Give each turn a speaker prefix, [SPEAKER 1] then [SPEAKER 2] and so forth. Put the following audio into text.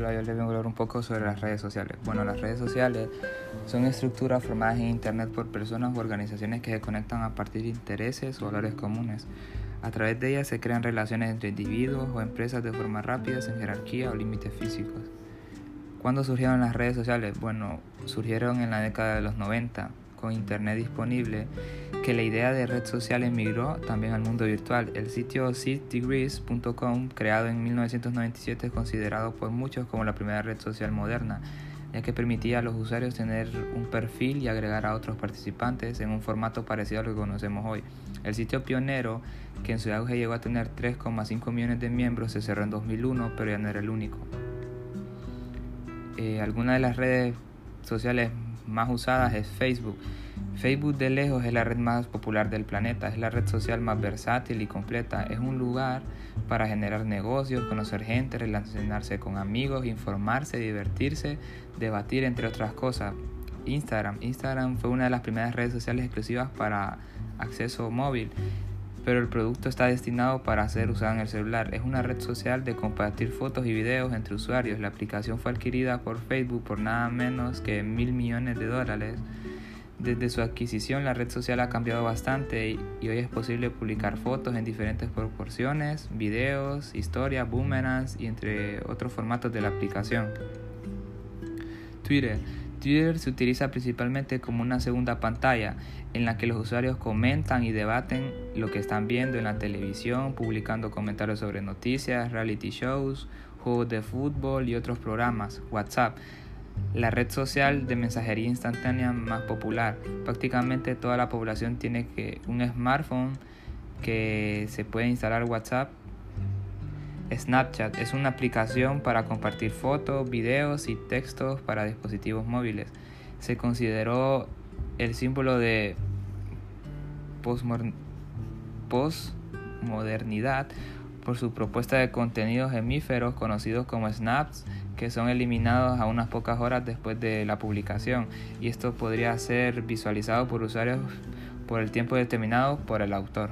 [SPEAKER 1] les vengo a hablar un poco sobre las redes sociales. Bueno, las redes sociales son estructuras formadas en Internet por personas u organizaciones que se conectan a partir de intereses o valores comunes. A través de ellas se crean relaciones entre individuos o empresas de forma rápida, sin jerarquía o límites físicos. ¿Cuándo surgieron las redes sociales? Bueno, surgieron en la década de los 90, con Internet disponible, que la idea de red social emigró también al mundo virtual. El sitio sitdegrees.com, creado en 1997, es considerado por muchos como la primera red social moderna, ya que permitía a los usuarios tener un perfil y agregar a otros participantes en un formato parecido a lo que conocemos hoy. El sitio pionero, que en su auge llegó a tener 3,5 millones de miembros, se cerró en 2001, pero ya no era el único. Eh, algunas de las redes sociales más usadas es Facebook. Facebook de lejos es la red más popular del planeta, es la red social más versátil y completa, es un lugar para generar negocios, conocer gente, relacionarse con amigos, informarse, divertirse, debatir, entre otras cosas. Instagram. Instagram fue una de las primeras redes sociales exclusivas para acceso móvil pero el producto está destinado para ser usado en el celular. Es una red social de compartir fotos y videos entre usuarios. La aplicación fue adquirida por Facebook por nada menos que mil millones de dólares. Desde su adquisición la red social ha cambiado bastante y hoy es posible publicar fotos en diferentes proporciones, videos, historias, boomerangs y entre otros formatos de la aplicación. Twitter Twitter se utiliza principalmente como una segunda pantalla en la que los usuarios comentan y debaten lo que están viendo en la televisión, publicando comentarios sobre noticias, reality shows, juegos de fútbol y otros programas. WhatsApp, la red social de mensajería instantánea más popular. Prácticamente toda la población tiene que un smartphone que se puede instalar WhatsApp Snapchat es una aplicación para compartir fotos, videos y textos para dispositivos móviles. Se consideró el símbolo de postmodernidad por su propuesta de contenidos hemíferos conocidos como snaps que son eliminados a unas pocas horas después de la publicación y esto podría ser visualizado por usuarios por el tiempo determinado por el autor.